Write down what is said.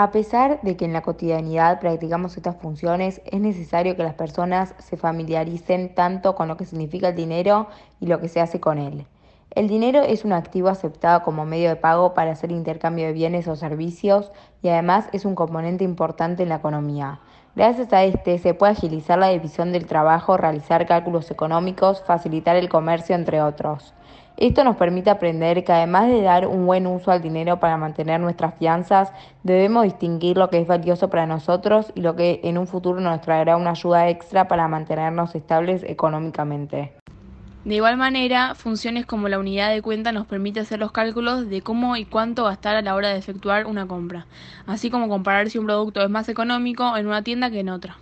A pesar de que en la cotidianidad practicamos estas funciones, es necesario que las personas se familiaricen tanto con lo que significa el dinero y lo que se hace con él. El dinero es un activo aceptado como medio de pago para hacer intercambio de bienes o servicios y además es un componente importante en la economía. Gracias a este se puede agilizar la división del trabajo, realizar cálculos económicos, facilitar el comercio, entre otros. Esto nos permite aprender que además de dar un buen uso al dinero para mantener nuestras fianzas, debemos distinguir lo que es valioso para nosotros y lo que en un futuro nos traerá una ayuda extra para mantenernos estables económicamente. De igual manera, funciones como la unidad de cuenta nos permite hacer los cálculos de cómo y cuánto gastar a la hora de efectuar una compra, así como comparar si un producto es más económico en una tienda que en otra.